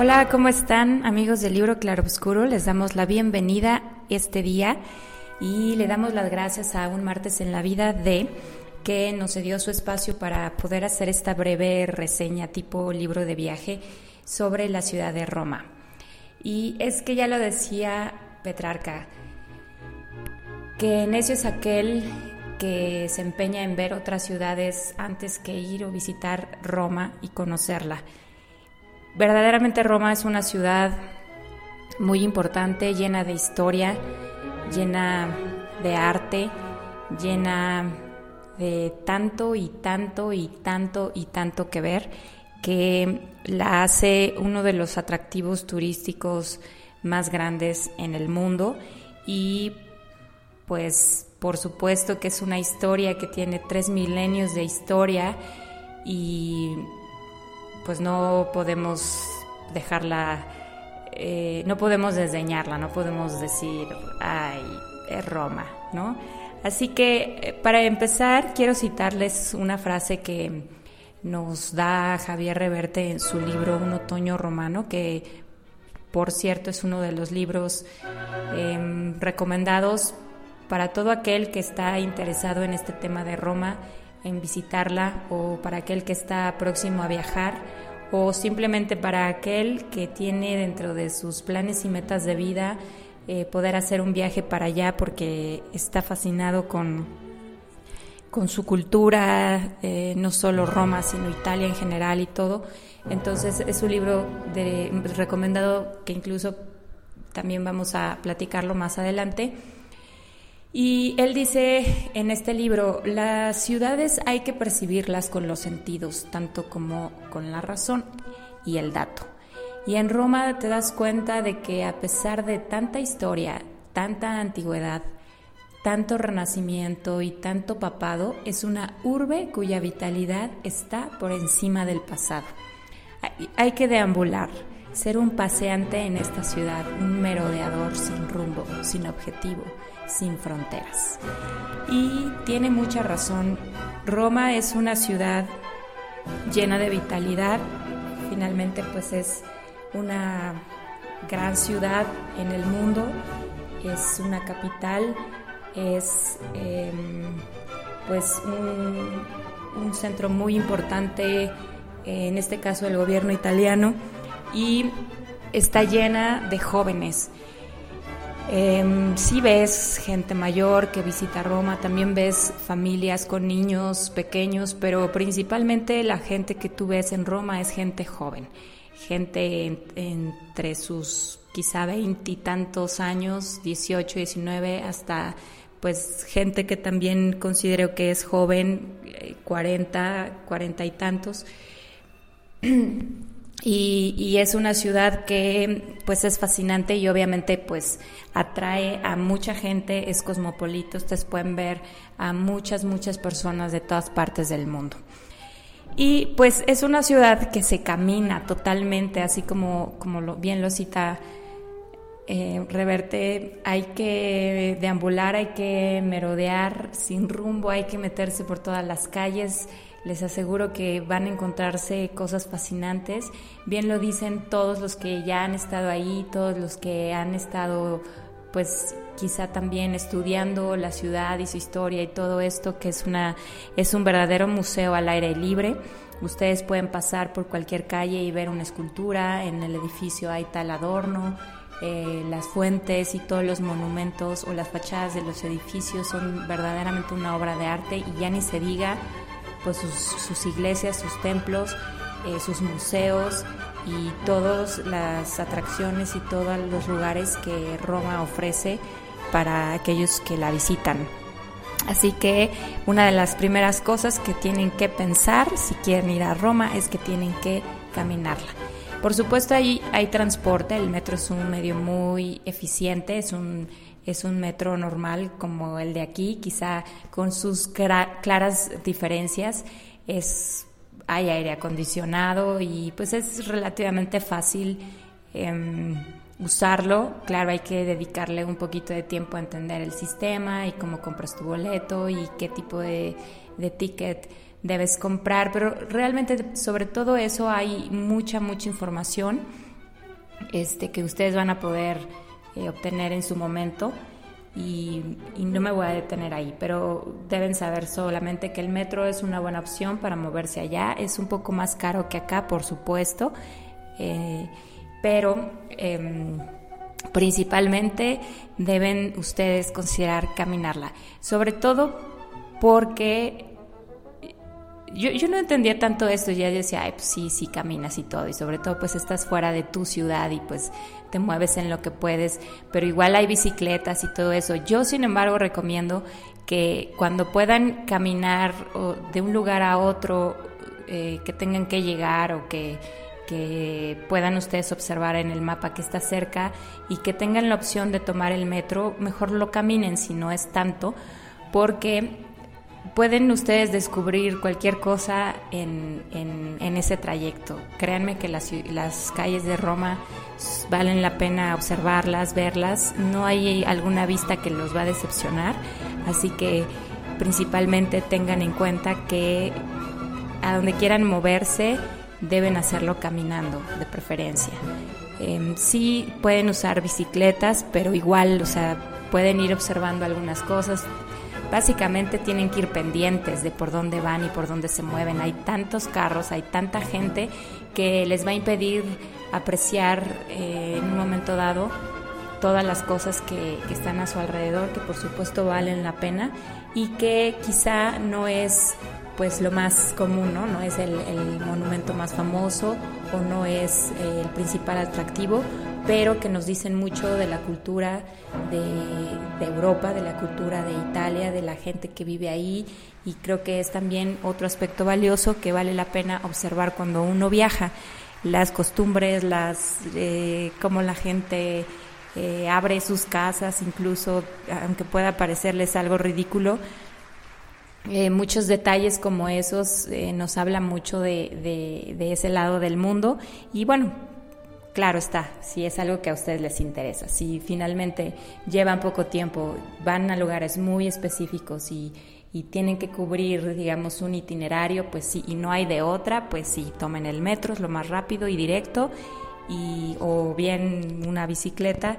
Hola, ¿cómo están amigos del libro Claroscuro? Les damos la bienvenida este día y le damos las gracias a un martes en la vida de que nos dio su espacio para poder hacer esta breve reseña tipo libro de viaje sobre la ciudad de Roma. Y es que ya lo decía Petrarca, que necio es aquel que se empeña en ver otras ciudades antes que ir o visitar Roma y conocerla. Verdaderamente Roma es una ciudad muy importante, llena de historia, llena de arte, llena de tanto y tanto y tanto y tanto que ver, que la hace uno de los atractivos turísticos más grandes en el mundo. Y pues por supuesto que es una historia que tiene tres milenios de historia y pues no podemos dejarla, eh, no podemos desdeñarla, no podemos decir, ay, es Roma, ¿no? Así que eh, para empezar quiero citarles una frase que nos da Javier Reverte en su libro Un otoño romano, que por cierto es uno de los libros em, recomendados para todo aquel que está interesado en este tema de Roma en visitarla o para aquel que está próximo a viajar o simplemente para aquel que tiene dentro de sus planes y metas de vida eh, poder hacer un viaje para allá porque está fascinado con, con su cultura, eh, no solo Roma, sino Italia en general y todo. Entonces es un libro de, recomendado que incluso también vamos a platicarlo más adelante y él dice en este libro, las ciudades hay que percibirlas con los sentidos, tanto como con la razón y el dato. Y en Roma te das cuenta de que a pesar de tanta historia, tanta antigüedad, tanto renacimiento y tanto papado, es una urbe cuya vitalidad está por encima del pasado. Hay que deambular, ser un paseante en esta ciudad, un merodeador sin rumbo, sin objetivo sin fronteras. Y tiene mucha razón, Roma es una ciudad llena de vitalidad, finalmente pues es una gran ciudad en el mundo, es una capital, es em, pues un, un centro muy importante, en este caso el gobierno italiano, y está llena de jóvenes. Eh, sí ves gente mayor que visita Roma, también ves familias con niños pequeños, pero principalmente la gente que tú ves en Roma es gente joven, gente entre sus quizá veintitantos años, 18, 19, hasta pues gente que también considero que es joven, 40, eh, 40 y tantos. Y, es una ciudad que pues es fascinante y obviamente pues atrae a mucha gente, es cosmopolita, ustedes pueden ver a muchas, muchas personas de todas partes del mundo. Y pues es una ciudad que se camina totalmente, así como, como lo, bien lo cita eh, Reverte, hay que deambular, hay que merodear sin rumbo, hay que meterse por todas las calles les aseguro que van a encontrarse cosas fascinantes. Bien lo dicen todos los que ya han estado ahí, todos los que han estado pues quizá también estudiando la ciudad y su historia y todo esto que es una es un verdadero museo al aire libre. Ustedes pueden pasar por cualquier calle y ver una escultura, en el edificio hay tal adorno, eh, las fuentes y todos los monumentos o las fachadas de los edificios son verdaderamente una obra de arte y ya ni se diga pues sus, iglesias, sus templos, eh, sus museos, y todas las atracciones y todos los lugares que Roma ofrece para aquellos que la visitan. Así que una de las primeras cosas que tienen que pensar si quieren ir a Roma es que tienen que caminarla. Por supuesto ahí hay transporte, el metro es un medio muy eficiente, es un, es un metro normal como el de aquí, quizá con sus claras diferencias. Es, hay aire acondicionado y pues es relativamente fácil. Em, usarlo. Claro, hay que dedicarle un poquito de tiempo a entender el sistema y cómo compras tu boleto y qué tipo de, ticket debes comprar, pero realmente sobre todo eso hay mucha, mucha información este, que ustedes van a poder eh, obtener en su momento. Y, no me voy a detener ahí, pero deben saber solamente que el metro es una buena opción para moverse allá. Es un poco más caro que acá, por supuesto. Eh, pero em, principalmente deben ustedes considerar caminarla, sobre todo porque yo, yo, no entendía tanto esto, ya decía, Ay, pues sí, sí caminas y todo, y sobre todo pues estás fuera de tu ciudad y pues te mueves en lo que puedes, pero igual hay bicicletas y todo eso. Yo sin embargo recomiendo que cuando puedan caminar de un lugar a otro, eh, que tengan que llegar o que que puedan ustedes observar en el mapa que está cerca y que tengan la opción de tomar el metro, mejor lo caminen si no es tanto, porque pueden ustedes descubrir cualquier cosa en, en, ese trayecto. Créanme que las, las, calles de Roma valen la pena observarlas, verlas. No hay alguna vista que los va a decepcionar, así que principalmente tengan en cuenta que a donde quieran moverse, deben hacerlo caminando de preferencia. Eh, sí pueden usar bicicletas, pero igual, o sea, pueden ir observando algunas cosas. Básicamente tienen que ir pendientes de por dónde van y por dónde se mueven. Hay tantos carros, hay tanta gente que les va a impedir apreciar eh, en un momento dado todas las cosas que, están a su alrededor, que por supuesto valen la pena y que quizá no es pues lo más común, ¿no? No es el, monumento más famoso o no es eh, el principal atractivo, pero que nos dicen mucho de la cultura de, Europa, de la cultura de Italia, de la gente que vive ahí. Y creo que es también otro aspecto valioso que vale la pena observar cuando uno viaja, las costumbres, las eh, cómo la gente eh, abre sus casas, incluso aunque pueda parecerles algo ridículo, eh, muchos detalles como esos nos hablan mucho de, de, ese lado del mundo. Y bueno, claro está, si es algo que a ustedes les interesa, si finalmente llevan poco tiempo, van a lugares muy específicos y, tienen que cubrir, digamos, un itinerario, pues sí, y no hay de otra, pues sí, tomen el metro, es lo más rápido y directo, y, o bien una bicicleta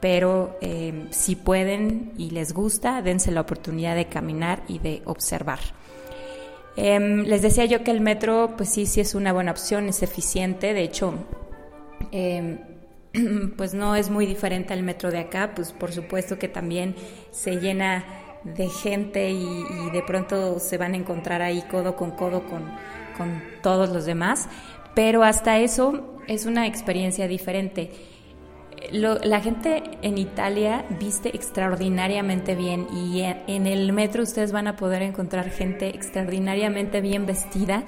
pero eh, si pueden y les gusta, dense la oportunidad de caminar y de observar. Em, les decía yo que el metro, pues sí, sí es una buena opción, es eficiente, de hecho, em, pues no es muy diferente al metro de acá, pues por supuesto que también se llena de gente y, de pronto se van a encontrar ahí codo con codo con, con todos los demás, pero hasta eso es una experiencia diferente. La gente en Italia viste extraordinariamente bien y en el metro ustedes van a poder encontrar gente extraordinariamente bien vestida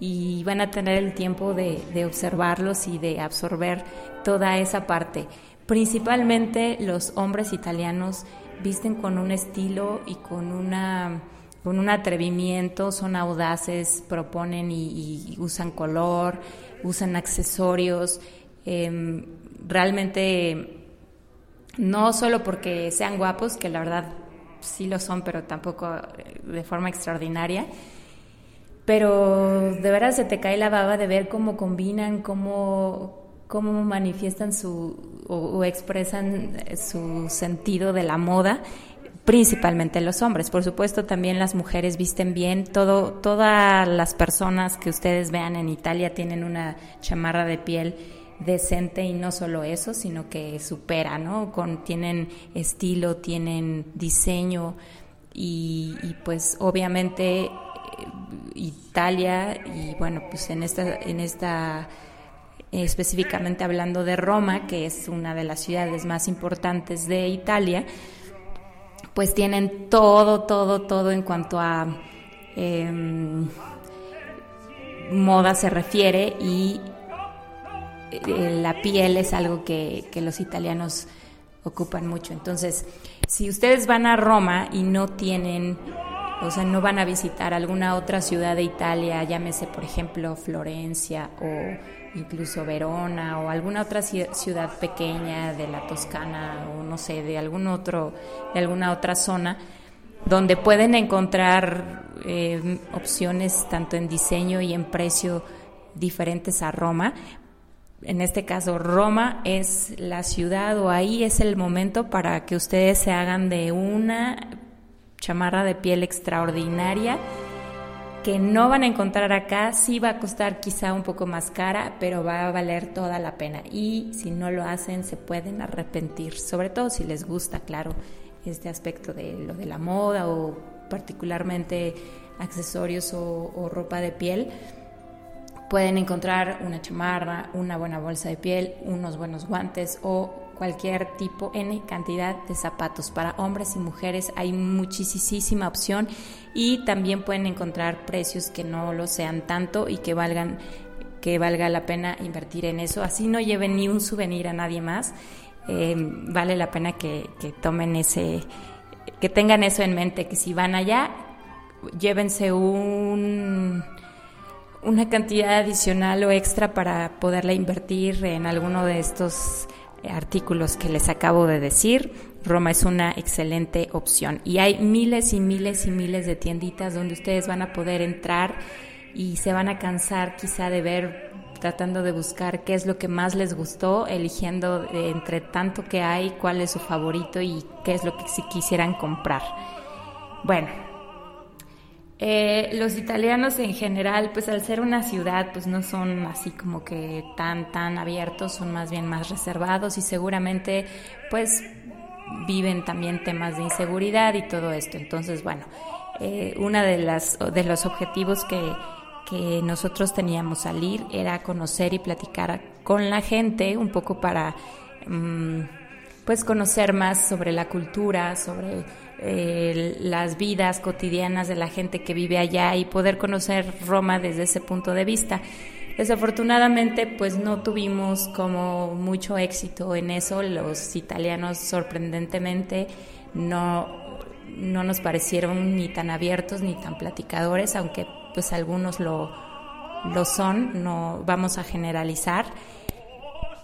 y van a tener el tiempo de, observarlos y de absorber toda esa parte. Principalmente los hombres italianos visten con un estilo y con una con un atrevimiento, son audaces, proponen y, usan color, usan accesorios. Em, realmente no solo porque sean guapos, que la verdad sí lo son, pero tampoco eh, de forma extraordinaria, pero de verdad se te cae la baba de ver cómo combinan, cómo, cómo manifiestan su o, expresan su sentido de la moda principalmente los hombres. Por supuesto, también las mujeres visten bien. Todo, todas las personas que ustedes vean en Italia tienen una chamarra de piel decente y no solo eso, sino que supera, ¿no? Con, tienen estilo, tienen diseño y, pues obviamente eh, Italia y bueno, pues en esta, en esta específicamente hablando de Roma, que es una de las ciudades más importantes de Italia, pues tienen todo, todo, todo en cuanto a em, moda se refiere y eh, la piel es algo que, que los italianos ocupan mucho. Entonces, si ustedes van a Roma y no tienen o sea, no van a visitar alguna otra ciudad de Italia, llámese por ejemplo Florencia o incluso Verona o alguna otra ciudad pequeña de la Toscana o no sé, de algún otro, de alguna otra zona, donde pueden encontrar eh, opciones tanto en diseño y en precio diferentes a Roma. En este caso, Roma es la ciudad o ahí es el momento para que ustedes se hagan de una chamarra de piel extraordinaria que no van a encontrar acá, sí va a costar quizá un poco más cara, pero va a valer toda la pena. Y si no lo hacen, se pueden arrepentir, sobre todo si les gusta, claro, este aspecto de lo de la moda o particularmente accesorios o, o ropa de piel. Pueden encontrar una chamarra, una buena bolsa de piel, unos buenos guantes o cualquier tipo, N cantidad de zapatos. Para hombres y mujeres hay muchísima opción y también pueden encontrar precios que no lo sean tanto y que valgan que valga la pena invertir en eso. Así no lleven ni un souvenir a nadie más. Eh, vale la pena que, que tomen ese, que tengan eso en mente, que si van allá, llévense un una cantidad adicional o extra para poderla invertir en alguno de estos artículos que les acabo de decir, Roma es una excelente opción. Y hay miles y miles y miles de tienditas donde ustedes van a poder entrar y se van a cansar quizá de ver, tratando de buscar qué es lo que más les gustó, eligiendo entre tanto que hay, cuál es su favorito y qué es lo que si quisieran comprar. Bueno, eh, los italianos en general, pues al ser una ciudad, pues no son así como que tan, tan abiertos, son más bien más reservados y seguramente pues viven también temas de inseguridad y todo esto. Entonces, bueno, eh, una de las de los objetivos que, que nosotros teníamos salir era conocer y platicar con la gente un poco para mm, pues conocer más sobre la cultura, sobre eh, las vidas cotidianas de la gente que vive allá y poder conocer Roma desde ese punto de vista. Desafortunadamente, pues no tuvimos como mucho éxito en eso. Los italianos, sorprendentemente, no, no nos parecieron ni tan abiertos ni tan platicadores, aunque pues algunos lo, lo son, no vamos a generalizar.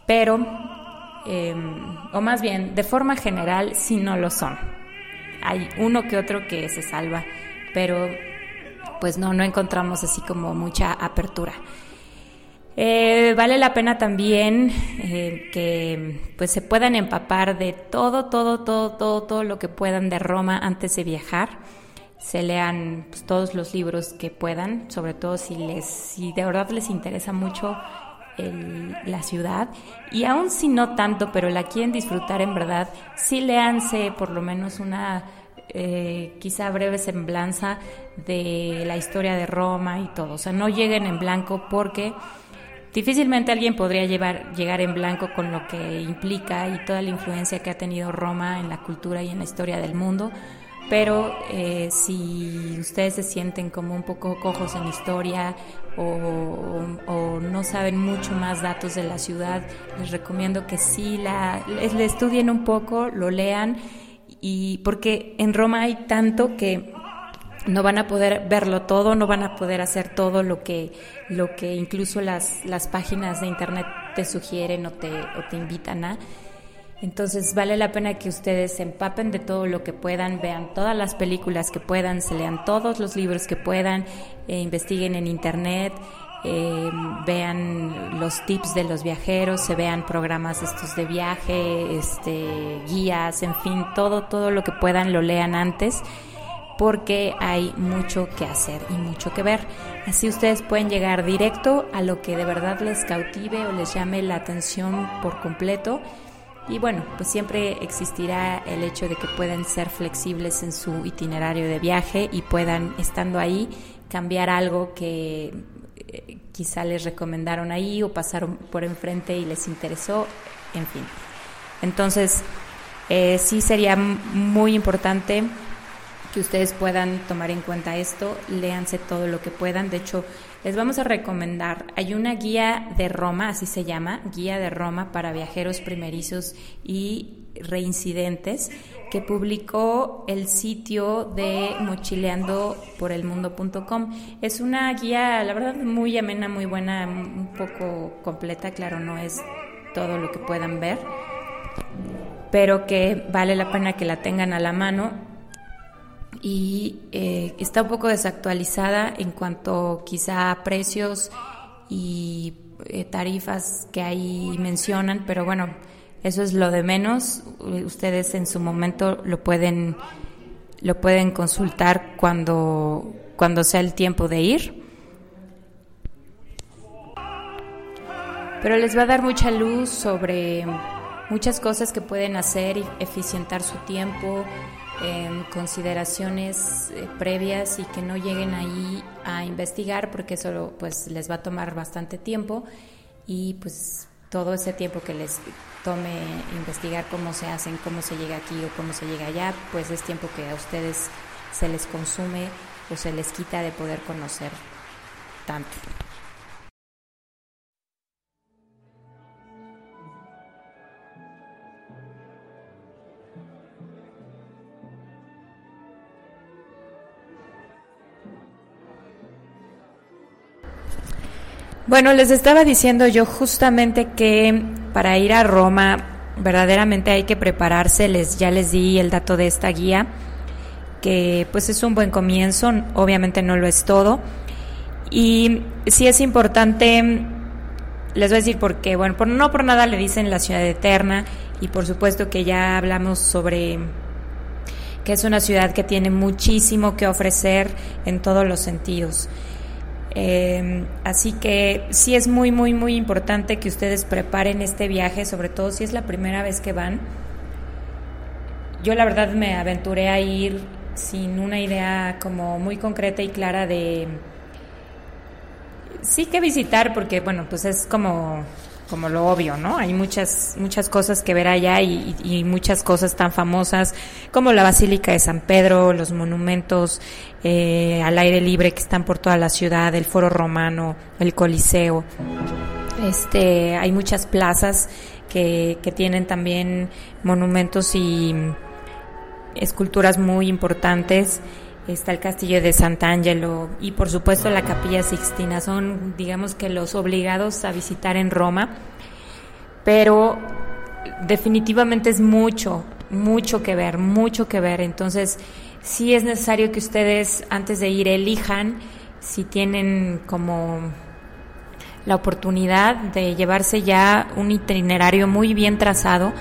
Pero, em, o más bien, de forma general, sí no lo son hay uno que otro que se salva, pero pues no, no encontramos así como mucha apertura. Eh, vale la pena también eh, que pues se puedan empapar de todo, todo, todo, todo, todo lo que puedan de Roma antes de viajar. Se lean pues, todos los libros que puedan, sobre todo si les, si de verdad les interesa mucho la ciudad y aún si no tanto, pero la quieren disfrutar en verdad, sí leanse por lo menos una eh, quizá breve semblanza de la historia de Roma y todo. O sea, no lleguen en blanco porque difícilmente alguien podría llevar, llegar en blanco con lo que implica y toda la influencia que ha tenido Roma en la cultura y en la historia del mundo pero eh, si ustedes se sienten como un poco cojos en historia o, no saben mucho más datos de la ciudad, les recomiendo que sí la, le estudien un poco, lo lean, y porque en Roma hay tanto que no van a poder verlo todo, no van a poder hacer todo lo que, lo que incluso las, las páginas de internet te sugieren o te, o te invitan a. Entonces vale la pena que ustedes se empapen de todo lo que puedan, vean todas las películas que puedan, se lean todos los libros que puedan, eh, investiguen en internet, eh, vean los tips de los viajeros, se vean programas estos de viaje, este, guías, en fin, todo, todo lo que puedan lo lean antes porque hay mucho que hacer y mucho que ver. Así ustedes pueden llegar directo a lo que de verdad les cautive o les llame la atención por completo y bueno, pues siempre existirá el hecho de que puedan ser flexibles en su itinerario de viaje y puedan, estando ahí, cambiar algo que, quizá les recomendaron ahí o pasaron por enfrente y les interesó, en fin. Entonces, eh, sí sería muy importante que ustedes puedan tomar en cuenta esto, léanse todo lo que puedan. De hecho, les vamos a recomendar, hay una guía de Roma, así se llama, guía de Roma para viajeros primerizos y reincidentes, que publicó el sitio de mochileandoporelmundo.com. Es una guía, la verdad, muy amena, muy buena, un poco completa, claro, no es todo lo que puedan ver, pero que vale la pena que la tengan a la mano y eh, está un poco desactualizada en cuanto quizá a precios y eh, tarifas que ahí mencionan, pero bueno, eso es lo de menos. Ustedes en su momento lo pueden, lo pueden consultar cuando, cuando sea el tiempo de ir. Pero les va a dar mucha luz sobre muchas cosas que pueden hacer y eficientar su tiempo, consideraciones eh, previas y que no lleguen ahí a investigar porque eso pues les va a tomar bastante tiempo y pues todo ese tiempo que les tome investigar cómo se hacen, cómo se llega aquí o cómo se llega allá, pues es tiempo que a ustedes se les consume o se les quita de poder conocer tanto. Bueno, les estaba diciendo yo justamente que para ir a Roma verdaderamente hay que prepararse, les ya les di el dato de esta guía que pues es un buen comienzo, obviamente no lo es todo. Y sí es importante les voy a decir porque bueno, por, no por nada le dicen la ciudad eterna y por supuesto que ya hablamos sobre que es una ciudad que tiene muchísimo que ofrecer en todos los sentidos. Eh, así que sí es muy, muy, muy importante que ustedes preparen este viaje, sobre todo si es la primera vez que van. Yo la verdad me aventuré a ir sin una idea como muy concreta y clara de sí que visitar porque bueno pues es como como lo obvio, ¿no? Hay muchas, muchas cosas que ver allá y, muchas cosas tan famosas como la Basílica de San Pedro, los monumentos eh, al aire libre que están por toda la ciudad, el Foro Romano, el Coliseo. Este, hay muchas plazas que, que tienen también monumentos y esculturas muy importantes está el castillo de Sant'Angelo y por supuesto la capilla Sixtina. Son, digamos que los obligados a visitar en Roma, pero definitivamente es mucho, mucho que ver, mucho que ver. Entonces, sí es necesario que ustedes antes de ir elijan si tienen como la oportunidad de llevarse ya un itinerario muy bien trazado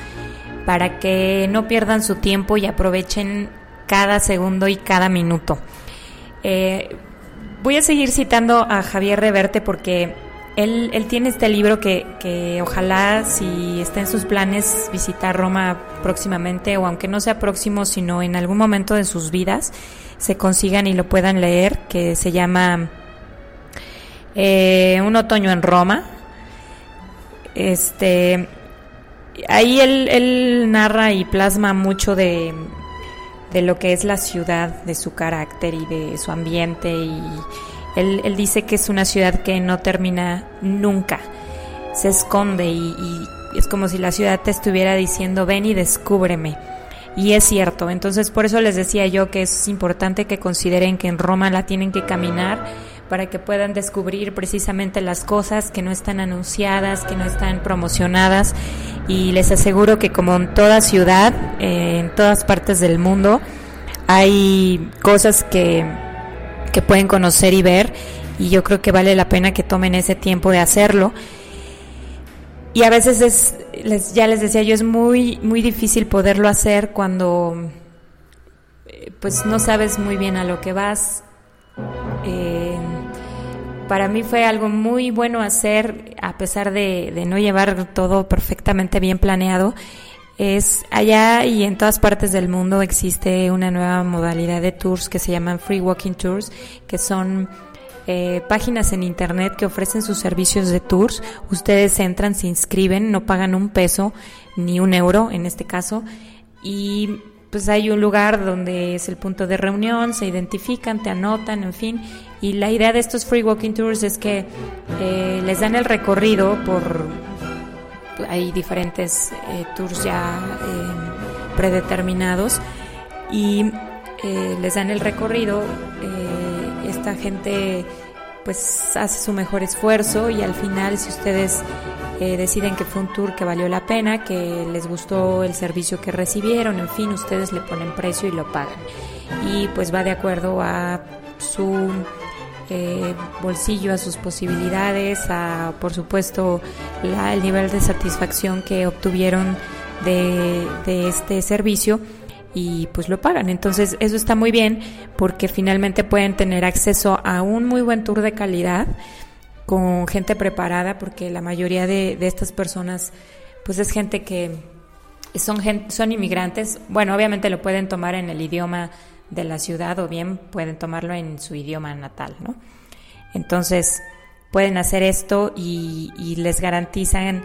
para que no pierdan su tiempo y aprovechen cada segundo y cada minuto. Eh, voy a seguir citando a Javier Reverte porque él, él tiene este libro que, que, ojalá si está en sus planes visitar Roma próximamente o aunque no sea próximo sino en algún momento de sus vidas se consigan y lo puedan leer que se llama eh, Un otoño en Roma. Este ahí él, él narra y plasma mucho de, de lo que es la ciudad, de su carácter y de su ambiente. Y él, dice que es una ciudad que no termina nunca, se esconde y, es como si la ciudad te estuviera diciendo ven y descúbreme. Y es cierto, entonces por eso les decía yo que es importante que consideren que en Roma la tienen que caminar para que puedan descubrir precisamente las cosas que no están anunciadas, que no están promocionadas y les aseguro que como en toda ciudad, eh, en todas partes del mundo, hay cosas que, que pueden conocer y ver y yo creo que vale la pena que tomen ese tiempo de hacerlo. Y a veces es, les, ya les decía yo, es muy, muy difícil poderlo hacer cuando eh, pues no sabes muy bien a lo que vas. Eh, para mí fue algo muy bueno hacer, a pesar de, no llevar todo perfectamente bien planeado. Es allá y en todas partes del mundo existe una nueva modalidad de tours que se llaman free walking tours, que son eh, páginas en internet que ofrecen sus servicios de tours. Ustedes entran, se inscriben, no pagan un peso ni un euro en este caso y pues hay un lugar donde es el punto de reunión, se identifican, te anotan, en fin. Y la idea de estos free walking tours es que eh, les dan el recorrido por... Hay diferentes eh, tours ya predeterminados y les dan el recorrido esta gente pues hace su mejor esfuerzo y al final si ustedes eh, deciden que fue un tour que valió la pena, que les gustó el servicio que recibieron, en fin, ustedes le ponen precio y lo pagan. Y pues va de acuerdo a su eh, bolsillo, a sus posibilidades, a por supuesto la, el nivel de satisfacción que obtuvieron de, de este servicio y pues lo pagan. Entonces eso está muy bien porque finalmente pueden tener acceso a un muy buen tour de calidad con gente preparada porque la mayoría de, estas personas pues es gente que son, son inmigrantes. Bueno, obviamente lo pueden tomar en el idioma de la ciudad o bien pueden tomarlo en su idioma natal, ¿no? Entonces pueden hacer esto y, y les garantizan,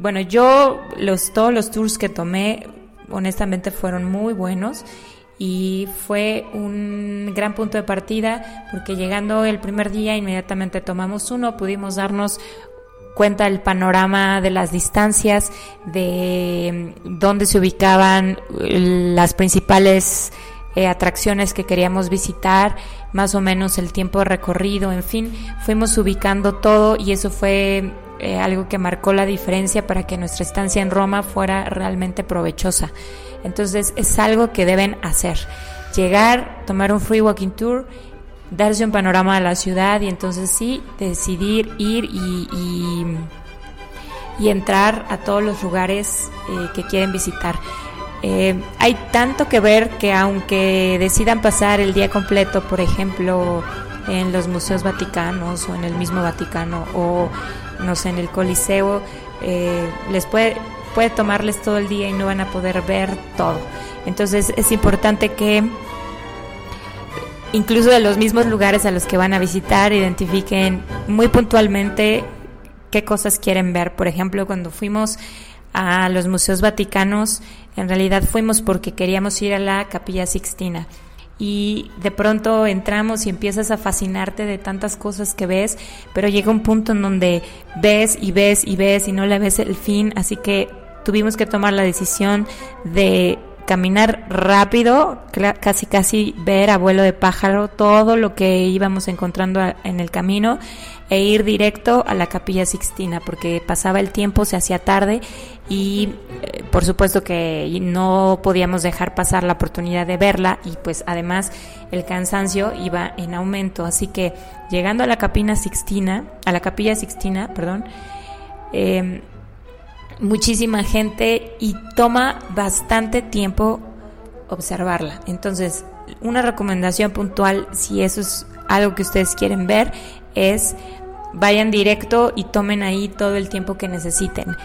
bueno, yo los, todos los tours que tomé honestamente fueron muy buenos y fue un gran punto de partida porque llegando el primer día inmediatamente tomamos uno, pudimos darnos cuenta del panorama de las distancias, de dónde se ubicaban las principales eh, atracciones que queríamos visitar, más o menos el tiempo de recorrido, en fin, fuimos ubicando todo y eso fue eh, algo que marcó la diferencia para que nuestra estancia en Roma fuera realmente provechosa. Entonces es algo que deben hacer. Llegar, tomar un free walking tour, darse un panorama de la ciudad y entonces sí, decidir ir y, entrar a todos los lugares eh, que quieren visitar. Eh, hay tanto que ver que aunque decidan pasar el día completo, por ejemplo, en los museos vaticanos o en el mismo Vaticano o no sé, en el Coliseo, eh, les puede, puede tomarles todo el día y no van a poder ver todo. Entonces es importante que incluso de los mismos lugares a los que van a visitar identifiquen muy puntualmente qué cosas quieren ver. Por ejemplo, cuando fuimos a los museos vaticanos, en realidad fuimos porque queríamos ir a la Capilla Sixtina y de pronto entramos y empiezas a fascinarte de tantas cosas que ves, pero llega un punto en donde ves y ves y ves y no le ves el fin, así que tuvimos que tomar la decisión de caminar rápido, casi casi ver a vuelo de pájaro todo lo que íbamos encontrando en el camino e ir directo a la capilla Sixtina porque pasaba el tiempo, se hacía tarde y eh, por supuesto que no podíamos dejar pasar la oportunidad de verla y pues además el cansancio iba en aumento, así que llegando a la capilla Sixtina, a la capilla Sixtina, perdón, eh, muchísima gente y toma bastante tiempo observarla. Entonces, una recomendación puntual, si eso es algo que ustedes quieren ver, es vayan directo y tomen ahí todo el tiempo que necesiten.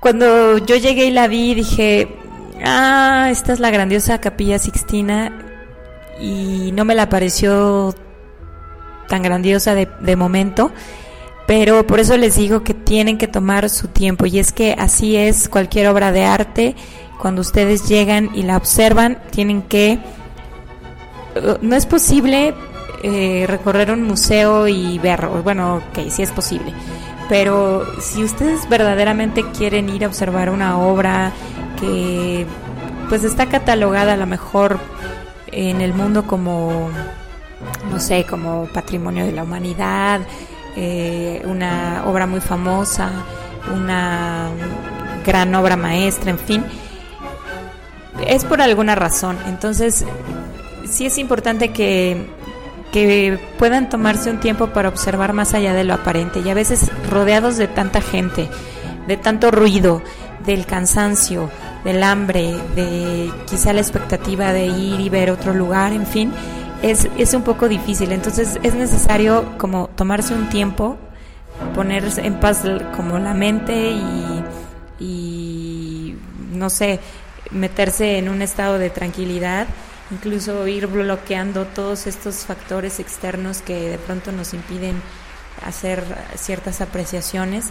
Cuando yo llegué y la vi, dije, ah, esta es la grandiosa capilla Sixtina y no me la pareció tan grandiosa de, de momento pero por eso les digo que tienen que tomar su tiempo y es que así es cualquier obra de arte, cuando ustedes llegan y la observan, tienen que... No es posible eh, recorrer un museo y ver, bueno, ok, sí es posible, pero si ustedes verdaderamente quieren ir a observar una obra que pues está catalogada a lo mejor en el mundo como, no sé, como patrimonio de la humanidad, eh, una obra muy famosa, una gran obra maestra, en fin, es por alguna razón. Entonces, sí es importante que, que puedan tomarse un tiempo para observar más allá de lo aparente y a veces rodeados de tanta gente, de tanto ruido, del cansancio, del hambre, de quizá la expectativa de ir y ver otro lugar, en fin, es, es un poco difícil. Entonces es necesario como tomarse un tiempo, ponerse en paz como la mente y, y no sé, meterse en un estado de tranquilidad incluso ir bloqueando todos estos factores externos que de pronto nos impiden hacer ciertas apreciaciones.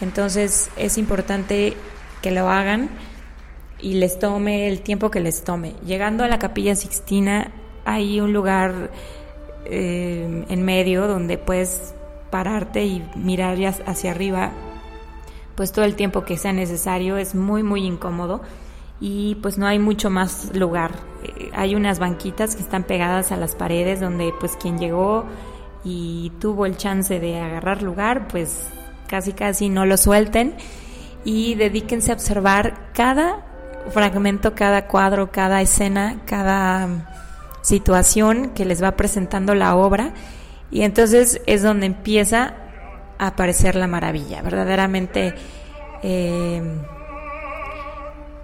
Entonces es importante que lo hagan y les tome el tiempo que les tome. Llegando a la capilla Sixtina hay un lugar eh, en medio donde puedes pararte y mirar hacia arriba pues todo el tiempo que sea necesario es muy muy incómodo y pues no hay mucho más lugar. Eh, hay unas banquitas que están pegadas a las paredes donde pues quien llegó y tuvo el chance de agarrar lugar pues casi casi no lo suelten. Y dedíquense a observar cada fragmento cada cuadro cada escena cada situación que les va presentando la obra y entonces es donde empieza a aparecer la maravilla. Verdaderamente eh,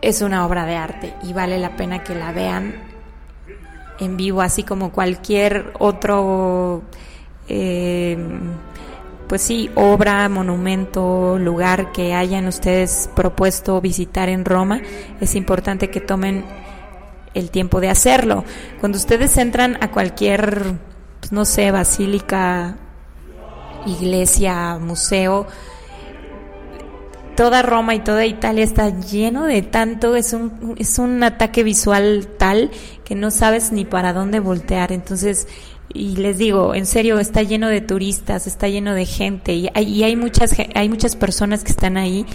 es una obra de arte y vale la pena que la vean en vivo, así como cualquier otro, eh, pues sí, obra, monumento, lugar que hayan ustedes propuesto visitar en Roma. Es importante que tomen el tiempo de hacerlo. Cuando ustedes entran a cualquier, pues, no sé, basílica, iglesia, museo, toda Roma y toda Italia está lleno de tanto, es un, es un ataque visual tal que no sabes ni para dónde voltear. Entonces, y les digo, en serio, está lleno de turistas, está lleno de gente y hay, y hay muchas, hay muchas personas que están ahí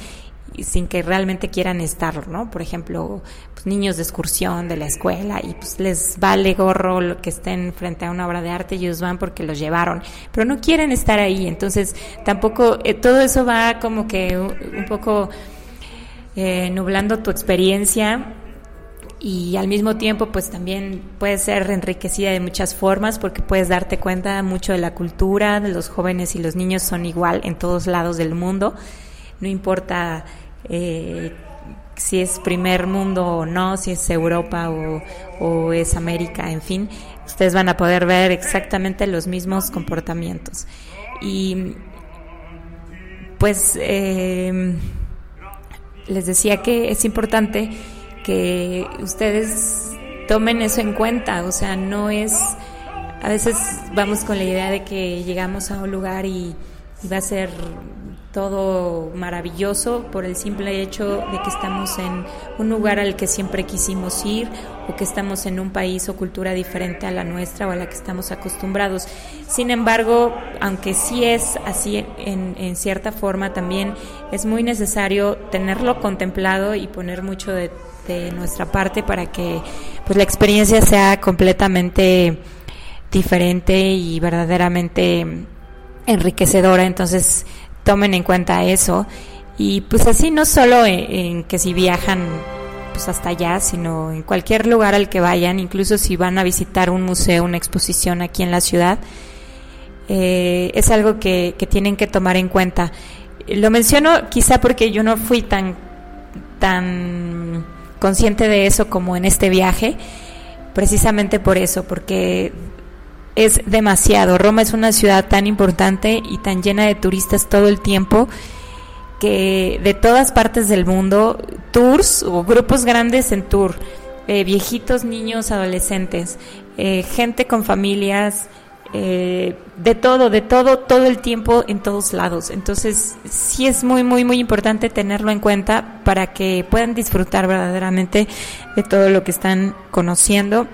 sin que realmente quieran estar, ¿no? Por ejemplo, pues, niños de excursión de la escuela y pues les vale gorro lo que estén frente a una obra de arte y ellos van porque los llevaron, pero no quieren estar ahí, entonces tampoco eh, todo eso va como que un, poco eh, nublando tu experiencia y al mismo tiempo pues también puede ser enriquecida de muchas formas porque puedes darte cuenta mucho de la cultura, los jóvenes y los niños son igual en todos lados del mundo, no importa eh, si es primer mundo o no, si es Europa o, es América, en fin, ustedes van a poder ver exactamente los mismos comportamientos. Y pues em, les decía que es importante que ustedes tomen eso en cuenta, o sea, no es, a veces vamos con la idea de que llegamos a un lugar y va a ser todo maravilloso por el simple hecho de que estamos en un lugar al que siempre quisimos ir o que estamos en un país o cultura diferente a la nuestra o a la que estamos acostumbrados. Sin embargo, aunque sí es así en, cierta forma, también es muy necesario tenerlo contemplado y poner mucho de, de nuestra parte para que pues la experiencia sea completamente diferente y verdaderamente enriquecedora. Entonces, tomen en cuenta eso. Y pues así no solo en, que si viajan pues hasta allá, sino en cualquier lugar al que vayan, incluso si van a visitar un museo, una exposición aquí en la ciudad, eh, es algo que, que, tienen que tomar en cuenta. Lo menciono quizá porque yo no fui tan, tan consciente de eso como en este viaje, precisamente por eso, porque es demasiado. Roma es una ciudad tan importante y tan llena de turistas todo el tiempo que de todas partes del mundo, tours o grupos grandes en tour, eh, viejitos, niños, adolescentes, eh, gente con familias, eh, de todo, de todo, todo el tiempo en todos lados. Entonces, sí es muy, muy, muy importante tenerlo en cuenta para que puedan disfrutar verdaderamente de todo lo que están conociendo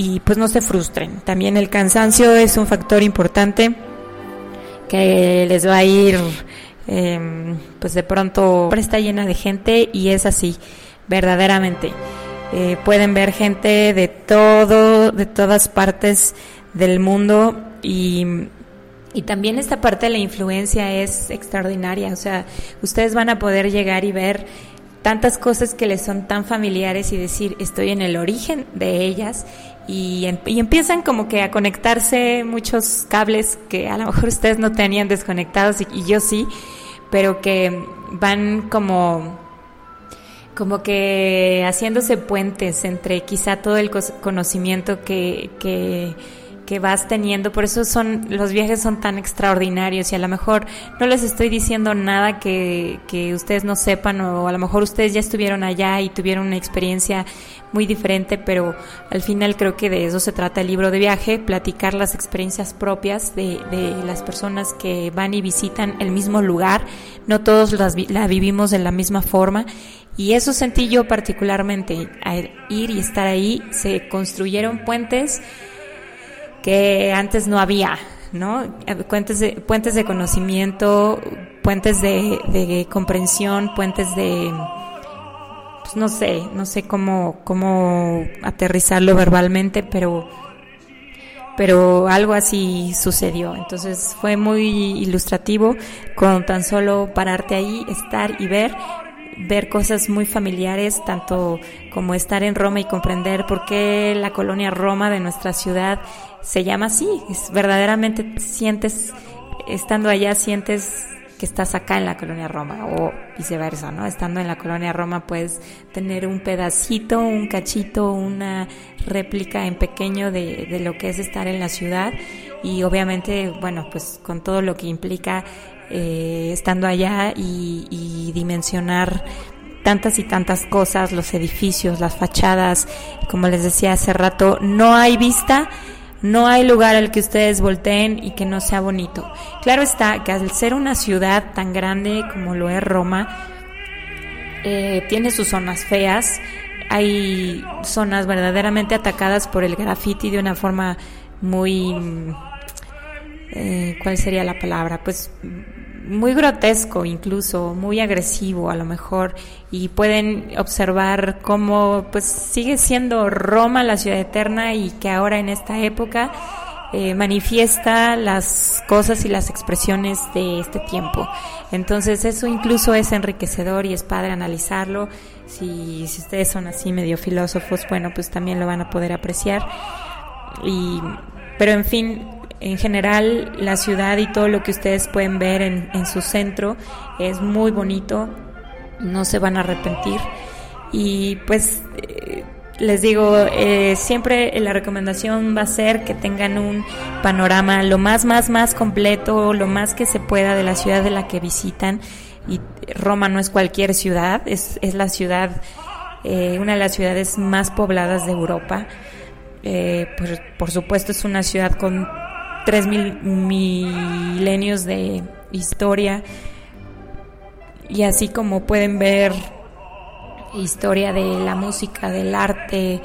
y pues no se frustren. También el cansancio es un factor importante que les va a ir em, pues de pronto está llena de gente y es así, verdaderamente. Eh, pueden ver gente de todo, de todas partes del mundo y, y también esta parte de la influencia es extraordinaria. O sea, ustedes van a poder llegar y ver tantas cosas que les son tan familiares y decir, estoy en el origen de ellas y, empiezan como que a conectarse muchos cables que a lo mejor ustedes no tenían desconectados y, yo sí, pero que van como como que haciéndose puentes entre quizá todo el conocimiento que, que, que vas teniendo, por eso son los viajes son tan extraordinarios y a lo mejor no les estoy diciendo nada que, que ustedes no sepan o a lo mejor ustedes ya estuvieron allá y tuvieron una experiencia muy diferente, pero al final creo que de eso se trata el libro de viaje, platicar las experiencias propias de, de las personas que van y visitan el mismo lugar, no todos las, la vivimos de la misma forma y eso sentí yo particularmente, al ir y estar ahí, se construyeron puentes que antes no había, ¿no? Puentes de, puentes de conocimiento, puentes de, de comprensión, puentes de pues, no sé, no sé cómo, cómo aterrizarlo verbalmente, pero, pero algo así sucedió. Entonces fue muy ilustrativo con tan solo pararte ahí, estar y ver ver cosas muy familiares, tanto como estar en Roma y comprender por qué la colonia Roma de nuestra ciudad se llama así. Es verdaderamente sientes, estando allá, sientes que estás acá en la colonia Roma o viceversa, ¿no? Estando en la colonia Roma puedes tener un pedacito, un cachito, una réplica en pequeño de, de lo que es estar en la ciudad y obviamente, bueno, pues con todo lo que implica eh, estando allá y, y dimensionar tantas y tantas cosas, los edificios, las fachadas, como les decía hace rato, no hay vista no hay lugar al que ustedes volteen y que no sea bonito. Claro está que al ser una ciudad tan grande como lo es Roma, eh, tiene sus zonas feas, hay zonas verdaderamente atacadas por el graffiti de una forma muy... Eh, ¿Cuál sería la palabra? Pues muy grotesco incluso, muy agresivo a lo mejor, y pueden observar cómo pues sigue siendo Roma la ciudad eterna y que ahora en esta época eh, manifiesta las cosas y las expresiones de este tiempo. Entonces eso incluso es enriquecedor y es padre analizarlo. Si, si ustedes son así medio filósofos, bueno, pues también lo van a poder apreciar. Y, pero en fin, en general la ciudad y todo lo que ustedes pueden ver en, en su centro es muy bonito, no se van a arrepentir y pues eh, les digo, eh, siempre la recomendación va a ser que tengan un panorama lo más, más, más completo, lo más que se pueda de la ciudad de la que visitan. Y Roma no es cualquier ciudad, es, es la ciudad, eh, una de las ciudades más pobladas de Europa. Eh, por, por supuesto es una ciudad con tres mil milenios de historia. Y así como pueden ver historia de la música, del arte,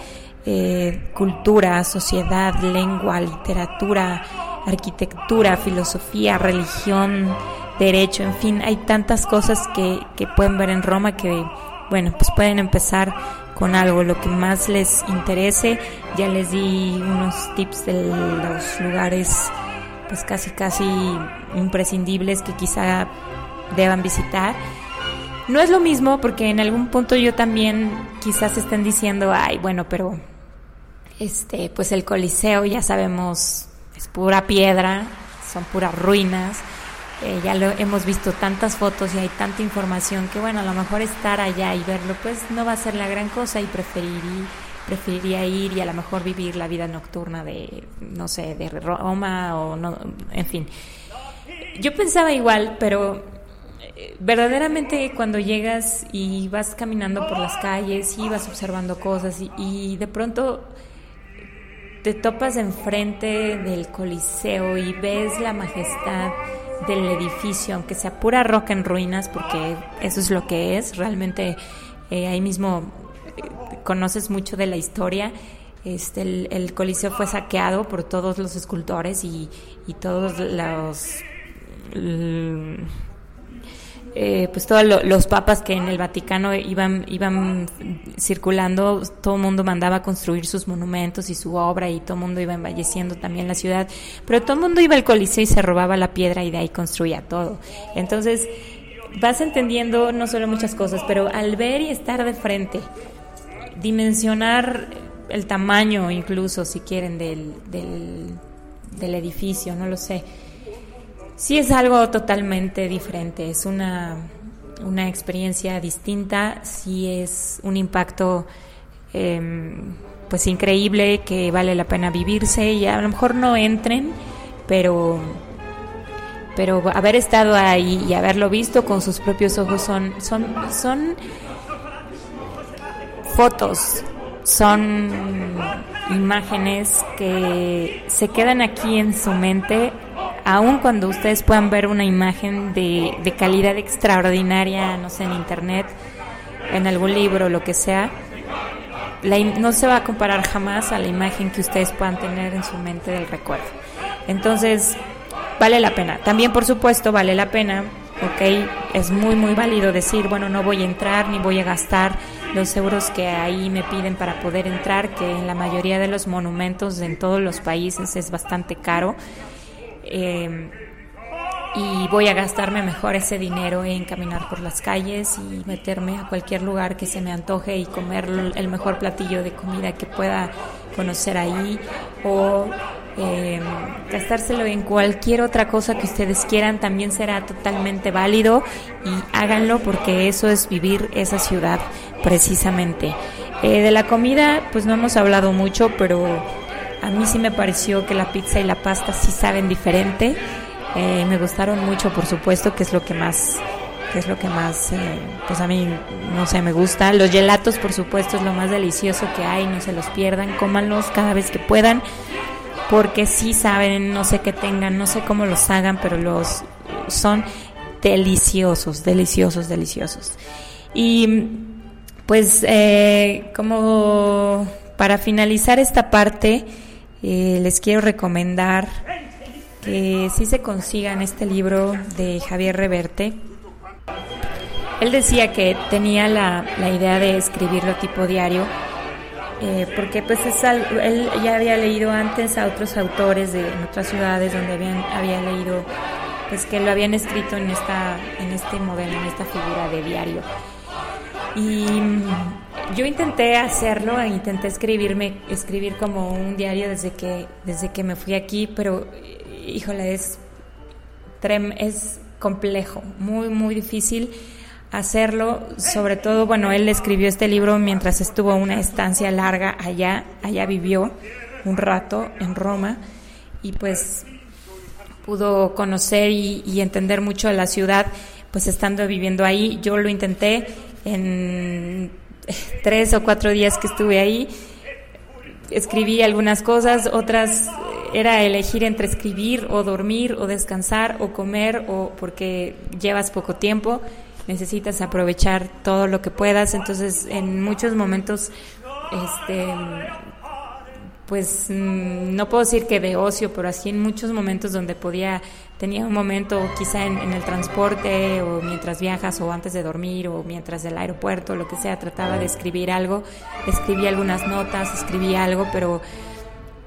eh, cultura, sociedad, lengua, literatura, arquitectura, filosofía, religión, derecho, en fin, hay tantas cosas que, que pueden ver en Roma que, bueno, pues pueden empezar con algo, lo que más les interese. Ya les di unos tips de los lugares pues casi casi imprescindibles que quizá deban visitar. No es lo mismo porque en algún punto yo también quizás estén diciendo, ay, bueno, pero este, pues el Coliseo ya sabemos es pura piedra, son puras ruinas. Eh, ya lo hemos visto tantas fotos y hay tanta información que bueno, a lo mejor estar allá y verlo pues no va a ser la gran cosa y preferiría, preferiría ir y a lo mejor vivir la vida nocturna de, no sé, de Roma o no, en fin. Yo pensaba igual, pero eh, verdaderamente cuando llegas y vas caminando por las calles y vas observando cosas y, y de pronto te topas enfrente del Coliseo y ves la majestad del edificio, aunque sea pura roca en ruinas, porque eso es lo que es, realmente eh, ahí mismo eh, conoces mucho de la historia. Este, el, el, Coliseo fue saqueado por todos los escultores y, y todos los eh, pues todos lo, los papas que en el Vaticano iban, iban circulando, todo el mundo mandaba construir sus monumentos y su obra y todo el mundo iba embelleciendo también la ciudad, pero todo el mundo iba al Coliseo y se robaba la piedra y de ahí construía todo. Entonces vas entendiendo no solo muchas cosas, pero al ver y estar de frente, dimensionar el tamaño incluso, si quieren, del, del, del edificio, no lo sé Sí es algo totalmente diferente, es una, experiencia distinta, sí es un impacto eh, pues increíble que vale la pena vivirse y a lo mejor no entren, pero pero haber estado ahí y haberlo visto con sus propios ojos son son son fotos, son imágenes que se quedan aquí en su mente, aun cuando ustedes puedan ver una imagen de, de calidad extraordinaria, no sé, en internet, en algún libro, lo que sea, no se va a comparar jamás a la imagen que ustedes puedan tener en su mente del recuerdo. Entonces, vale la pena. También, por supuesto, vale la pena, ok, es muy, muy válido decir, bueno, no voy a entrar ni voy a gastar los euros que ahí me piden para poder entrar, que en la mayoría de los monumentos en todos los países es bastante caro. Eh, y voy a gastarme mejor ese dinero en caminar por las calles y meterme a cualquier lugar que se me antoje y comer el mejor platillo de comida que pueda conocer ahí o eh, gastárselo en cualquier otra cosa que ustedes quieran también será totalmente válido y háganlo porque eso es vivir esa ciudad precisamente. Eh, de la comida pues no hemos hablado mucho pero a mí sí me pareció que la pizza y la pasta sí saben diferente eh, me gustaron mucho, por supuesto, que es lo que más, que es lo que más, eh, pues a mí, no sé, me gusta. Los gelatos, por supuesto, es lo más delicioso que hay, no se los pierdan, cómanlos cada vez que puedan, porque sí saben, no sé qué tengan, no sé cómo los hagan, pero los son deliciosos, deliciosos, deliciosos. Y pues eh, como para finalizar esta parte, les quiero recomendar que sí se consigan este libro de Javier Reverte. Él decía que tenía la, idea de escribirlo tipo diario, eh, porque pues es él ya había leído antes a otros autores de otras ciudades donde habían, había leído pues que lo habían escrito en esta en este modelo, en esta figura de diario. Y yo intenté hacerlo, intenté escribirme, escribir como un diario desde que desde que me fui aquí, pero híjole, es, es complejo, muy, muy difícil hacerlo. Sobre todo, bueno, él escribió este libro mientras estuvo una estancia larga allá, allá vivió un rato en Roma y pues pudo conocer y, y entender mucho de la ciudad, pues estando viviendo ahí. Yo lo intenté en tres o cuatro días que estuve ahí. Escribí algunas cosas, otras era elegir entre escribir o dormir o descansar o comer o porque llevas poco tiempo, necesitas aprovechar todo lo que puedas, entonces en muchos momentos este pues mm, no puedo decir que de ocio, pero así en muchos momentos donde podía, tenía un momento quizá en, en, el transporte o mientras viajas o antes de dormir o mientras del aeropuerto, lo que sea, trataba de escribir algo, escribí algunas notas, escribí algo, pero,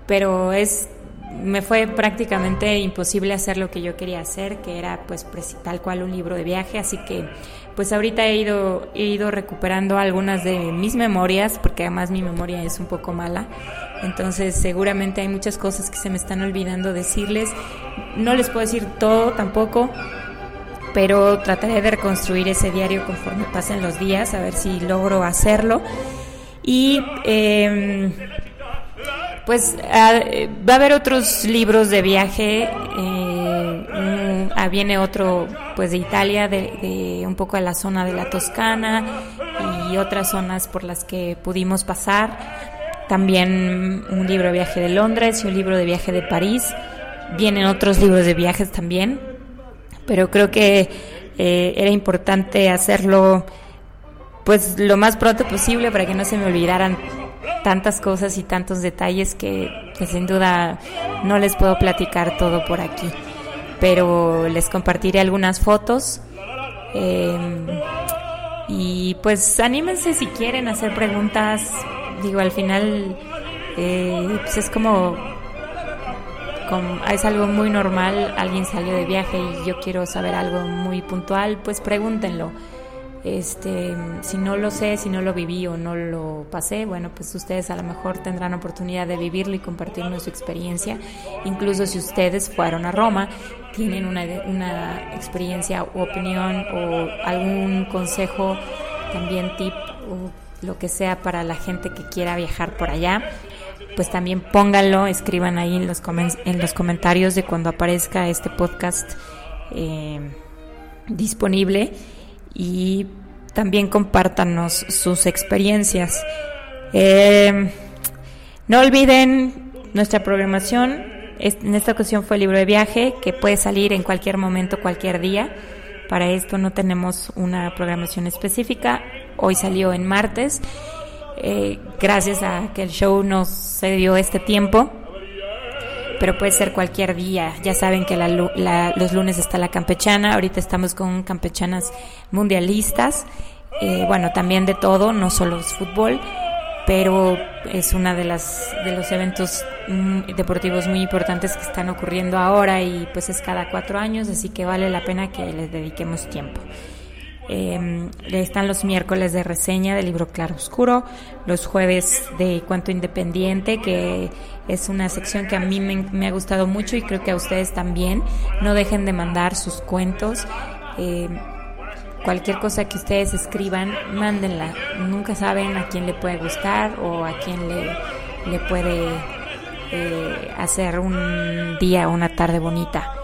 pero es me fue prácticamente imposible hacer lo que yo quería hacer, que era pues tal cual un libro de viaje, así que pues ahorita he ido, he ido recuperando algunas de mis memorias, porque además mi memoria es un poco mala, entonces seguramente hay muchas cosas que se me están olvidando decirles, no les puedo decir todo tampoco, pero trataré de reconstruir ese diario conforme pasen los días, a ver si logro hacerlo. Y eh, pues ah, va a haber otros libros de viaje. Eh, ah, viene otro, pues de Italia, de, un poco de la zona de la Toscana y otras zonas por las que pudimos pasar. También un libro de viaje de Londres y un libro de viaje de París. Vienen otros libros de viajes también, pero creo que eh, era importante hacerlo pues lo más pronto posible para que no se me olvidaran tantas cosas y tantos detalles que, sin duda no les puedo platicar todo por aquí. Pero les compartiré algunas fotos. Em, y pues anímense si quieren hacer preguntas. Digo, al final eh, pues es como, es algo muy normal. Alguien salió de viaje y yo quiero saber algo muy puntual, pues pregúntenlo este, si no lo sé, si no lo viví o no lo pasé, bueno, pues ustedes a lo mejor tendrán oportunidad de vivirlo y compartirnos su experiencia. Incluso si ustedes fueron a Roma, tienen una, una experiencia u opinión o algún consejo, también tip lo que sea para la gente que quiera viajar por allá, pues también pónganlo, escriban ahí en los, en los comentarios de cuando aparezca este podcast eh, disponible y también compártanos sus experiencias. Eh, no olviden nuestra programación. En esta ocasión fue el libro de viaje que puede salir en cualquier momento, cualquier día. Para esto no tenemos una programación específica. Hoy salió en martes. Eh, gracias a que el show nos dio este tiempo. Pero puede ser cualquier día. Ya saben que los lunes está la campechana. Ahorita estamos con campechanas mundialistas. Eh, bueno, también de todo, no solo es fútbol pero es una de las de los eventos mm, deportivos muy importantes que están ocurriendo ahora y pues es cada cuatro años así que vale la pena que les dediquemos tiempo eh, están los miércoles de reseña del libro Claro Oscuro, los jueves de Cuento Independiente, que es una sección que a mí me, me, ha gustado mucho y creo que a ustedes también. No dejen de mandar sus cuentos. Eh, cualquier cosa que ustedes escriban, mándenla. Nunca saben a quién le puede gustar o a quién le, le puede eh, hacer un día o una tarde bonita.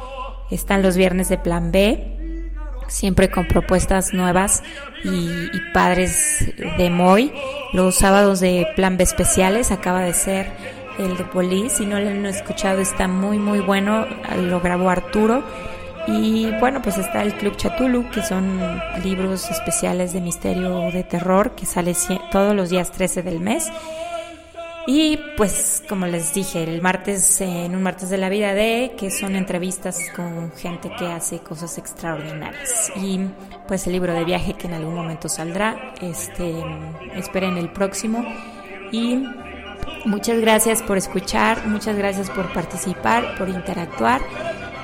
Están los viernes de Plan B, siempre con propuestas nuevas y, padres de Moy. Los sábados de Plan B especiales acaba de ser el de Police. Si no lo han escuchado, está muy, muy bueno. Lo grabó Arturo y bueno, pues está el Club Chatulu, que son libros especiales de misterio de terror, que sale todos los días 13 del mes. Y pues como les dije, el martes, en un martes de la vida de, que son entrevistas con gente que hace cosas extraordinarias. Y pues el libro de viaje que en algún momento saldrá, este, esperen el próximo. Y muchas gracias por escuchar, muchas gracias por participar, por interactuar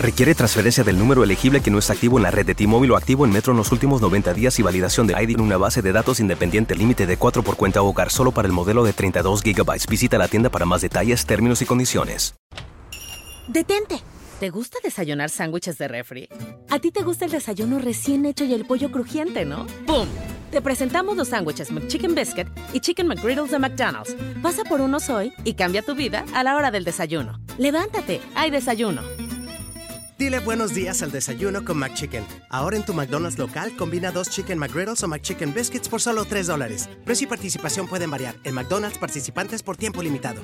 Requiere transferencia del número elegible que no está activo en la red de T-Mobile o activo en Metro en los últimos 90 días y validación de ID en una base de datos independiente límite de 4 por cuenta hogar solo para el modelo de 32 GB. Visita la tienda para más detalles, términos y condiciones. Detente. ¿Te gusta desayunar sándwiches de refri? A ti te gusta el desayuno recién hecho y el pollo crujiente, ¿no? ¡Pum! Te presentamos los sándwiches McChicken Biscuit y Chicken McGriddles de McDonald's. Pasa por unos hoy y cambia tu vida a la hora del desayuno. Levántate, hay desayuno. Dile buenos días al desayuno con McChicken. Ahora en tu McDonald's local combina dos Chicken McGriddles o McChicken Biscuits por solo 3 dólares. Precio y participación pueden variar. En McDonald's participantes por tiempo limitado.